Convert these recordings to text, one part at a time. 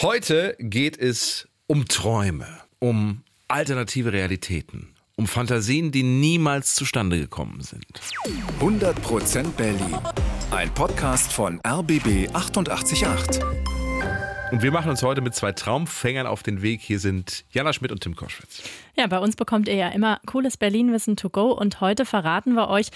Heute geht es um Träume, um alternative Realitäten, um Fantasien, die niemals zustande gekommen sind. 100% Berlin. Ein Podcast von RBB 888. Und wir machen uns heute mit zwei Traumfängern auf den Weg. Hier sind Jana Schmidt und Tim Koschwitz. Ja, bei uns bekommt ihr ja immer cooles Berlin-Wissen to go und heute verraten wir euch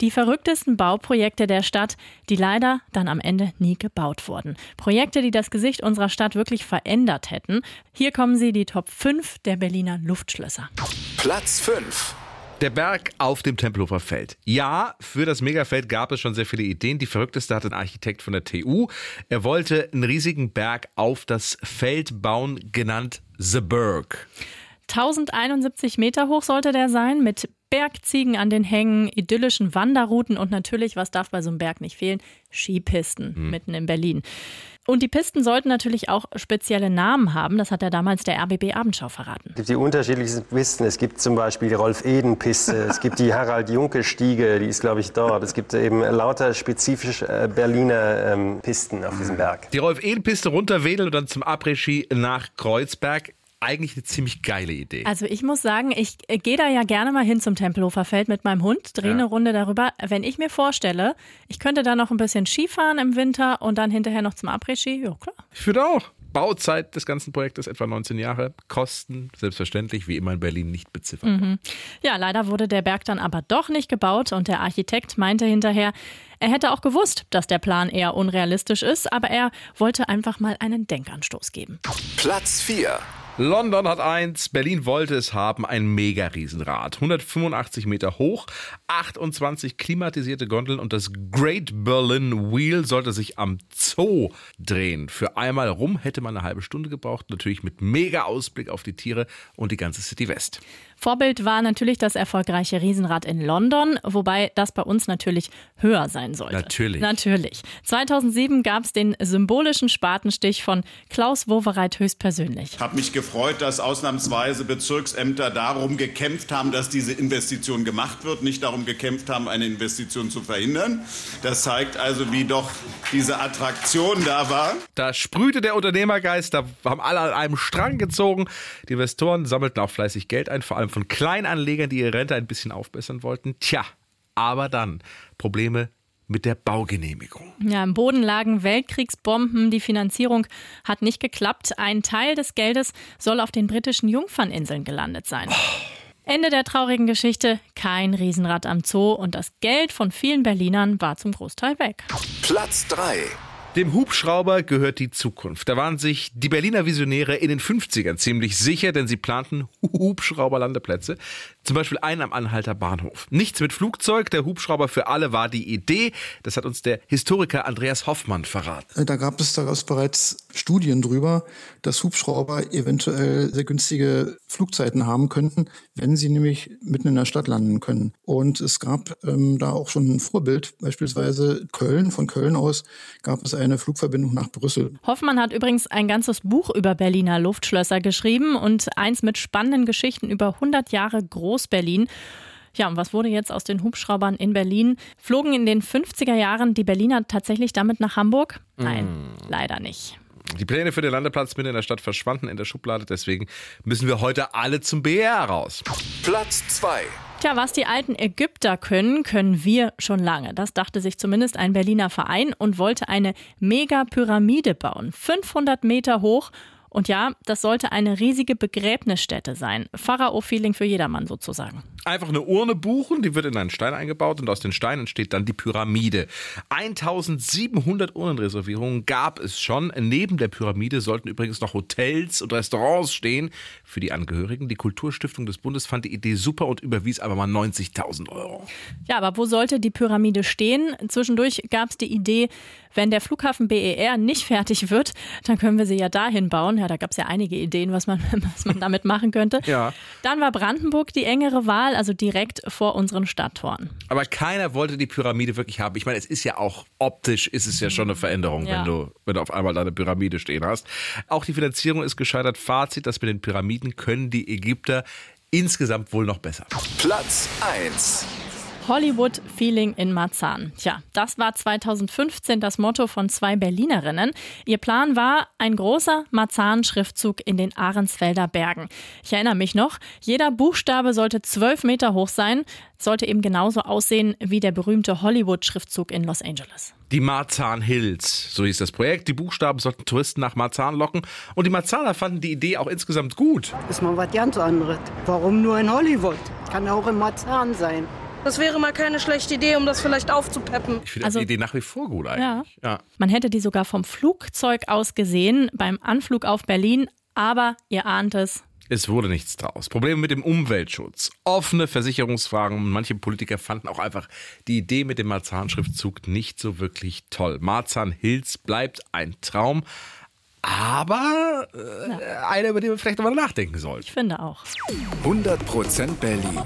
die verrücktesten Bauprojekte der Stadt, die leider dann am Ende nie gebaut wurden. Projekte, die das Gesicht unserer Stadt wirklich verändert hätten. Hier kommen sie, die Top 5 der Berliner Luftschlösser. Platz 5. Der Berg auf dem Tempelhofer Feld. Ja, für das Megafeld gab es schon sehr viele Ideen. Die verrückteste hatte ein Architekt von der TU. Er wollte einen riesigen Berg auf das Feld bauen, genannt The Berg. 1071 Meter hoch sollte der sein, mit Bergziegen an den Hängen, idyllischen Wanderrouten und natürlich, was darf bei so einem Berg nicht fehlen, Skipisten hm. mitten in Berlin. Und die Pisten sollten natürlich auch spezielle Namen haben. Das hat ja damals der RBB Abendschau verraten. Es gibt die unterschiedlichsten Pisten. Es gibt zum Beispiel die Rolf-Eden-Piste. es gibt die Harald-Junke-Stiege, die ist, glaube ich, dort. Es gibt eben lauter spezifisch äh, Berliner ähm, Pisten auf diesem Berg. Die Rolf-Eden-Piste runterwedeln und dann zum Après-Ski nach Kreuzberg eigentlich eine ziemlich geile Idee. Also ich muss sagen, ich gehe da ja gerne mal hin zum Tempelhofer Feld mit meinem Hund, drehe ja. eine Runde darüber. Wenn ich mir vorstelle, ich könnte da noch ein bisschen Skifahren im Winter und dann hinterher noch zum Après-Ski, ja klar. Ich finde auch. Bauzeit des ganzen Projektes etwa 19 Jahre. Kosten selbstverständlich wie immer in Berlin nicht beziffert. Mhm. Ja, leider wurde der Berg dann aber doch nicht gebaut und der Architekt meinte hinterher, er hätte auch gewusst, dass der Plan eher unrealistisch ist, aber er wollte einfach mal einen Denkanstoß geben. Platz 4. London hat eins, Berlin wollte es haben, ein Mega-Riesenrad. 185 Meter hoch, 28 klimatisierte Gondeln und das Great Berlin Wheel sollte sich am Zoo drehen. Für einmal rum hätte man eine halbe Stunde gebraucht, natürlich mit Mega-Ausblick auf die Tiere und die ganze City West. Vorbild war natürlich das erfolgreiche Riesenrad in London, wobei das bei uns natürlich höher sein sollte. Natürlich. Natürlich. 2007 gab es den symbolischen Spatenstich von Klaus Wowereit höchstpersönlich. Ich habe mich gefreut, dass ausnahmsweise Bezirksämter darum gekämpft haben, dass diese Investition gemacht wird, nicht darum gekämpft haben, eine Investition zu verhindern. Das zeigt also, wie doch diese Attraktion da war. Da sprühte der Unternehmergeist, da haben alle an einem Strang gezogen. Die Investoren sammelten auch fleißig Geld ein, vor allem von Kleinanlegern, die ihre Rente ein bisschen aufbessern wollten. Tja, aber dann Probleme mit der Baugenehmigung. Ja, im Boden lagen Weltkriegsbomben. Die Finanzierung hat nicht geklappt. Ein Teil des Geldes soll auf den britischen Jungferninseln gelandet sein. Oh. Ende der traurigen Geschichte, kein Riesenrad am Zoo und das Geld von vielen Berlinern war zum Großteil weg. Platz 3. Dem Hubschrauber gehört die Zukunft. Da waren sich die Berliner Visionäre in den 50ern ziemlich sicher, denn sie planten Hubschrauberlandeplätze. Zum Beispiel einen am Anhalter Bahnhof. Nichts mit Flugzeug, der Hubschrauber für alle war die Idee. Das hat uns der Historiker Andreas Hoffmann verraten. Äh, da gab es daraus bereits Studien drüber, dass Hubschrauber eventuell sehr günstige Flugzeiten haben könnten, wenn sie nämlich mitten in der Stadt landen können. Und es gab ähm, da auch schon ein Vorbild, beispielsweise Köln. Von Köln aus gab es eine Flugverbindung nach Brüssel. Hoffmann hat übrigens ein ganzes Buch über Berliner Luftschlösser geschrieben und eins mit spannenden Geschichten über 100 Jahre Groß-Berlin. Ja, und was wurde jetzt aus den Hubschraubern in Berlin? Flogen in den 50er Jahren die Berliner tatsächlich damit nach Hamburg? Nein, mm. leider nicht. Die Pläne für den Landeplatz mitten in der Stadt verschwanden in der Schublade, deswegen müssen wir heute alle zum BR raus. Platz 2. Tja, was die alten Ägypter können, können wir schon lange. Das dachte sich zumindest ein Berliner Verein und wollte eine Megapyramide bauen. 500 Meter hoch und ja, das sollte eine riesige Begräbnisstätte sein. Pharao-Feeling für jedermann sozusagen. Einfach eine Urne buchen, die wird in einen Stein eingebaut und aus den Steinen entsteht dann die Pyramide. 1700 Urnenreservierungen gab es schon. Neben der Pyramide sollten übrigens noch Hotels und Restaurants stehen für die Angehörigen. Die Kulturstiftung des Bundes fand die Idee super und überwies aber mal 90.000 Euro. Ja, aber wo sollte die Pyramide stehen? Zwischendurch gab es die Idee, wenn der Flughafen BER nicht fertig wird, dann können wir sie ja dahin bauen. Ja, da gab es ja einige Ideen, was man, was man damit machen könnte. Ja. Dann war Brandenburg die engere Wahl, also direkt vor unseren Stadttoren. Aber keiner wollte die Pyramide wirklich haben. Ich meine, es ist ja auch optisch, ist es ja schon eine Veränderung, ja. wenn, du, wenn du auf einmal da eine Pyramide stehen hast. Auch die Finanzierung ist gescheitert. Fazit, das mit den Pyramiden können die Ägypter insgesamt wohl noch besser. Platz 1. Hollywood Feeling in Marzahn. Tja, das war 2015 das Motto von zwei Berlinerinnen. Ihr Plan war ein großer Marzahn-Schriftzug in den Ahrensfelder Bergen. Ich erinnere mich noch, jeder Buchstabe sollte zwölf Meter hoch sein, sollte eben genauso aussehen wie der berühmte Hollywood-Schriftzug in Los Angeles. Die Marzahn Hills, so hieß das Projekt. Die Buchstaben sollten Touristen nach Marzahn locken. Und die Marzahner fanden die Idee auch insgesamt gut. ist mal was ganz anderes. Warum nur in Hollywood? Kann auch in Marzahn sein. Das wäre mal keine schlechte Idee, um das vielleicht aufzupeppen. Ich finde Also- die Idee nach wie vor gut eigentlich. Ja. Man hätte die sogar vom Flugzeug aus gesehen beim Anflug auf Berlin, aber ihr ahnt es, Es wurde nichts draus. Probleme mit dem Umweltschutz, offene Versicherungsfragen und manche Politiker fanden auch einfach die Idee mit dem Marzahn-Schriftzug nicht so wirklich toll. Marzahn Hills bleibt ein Traum, aber äh, einer, über den wir vielleicht nochmal nachdenken sollten. ich finde auch. 100% Berlin.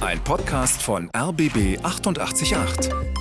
Ein Podcast von RBB 888.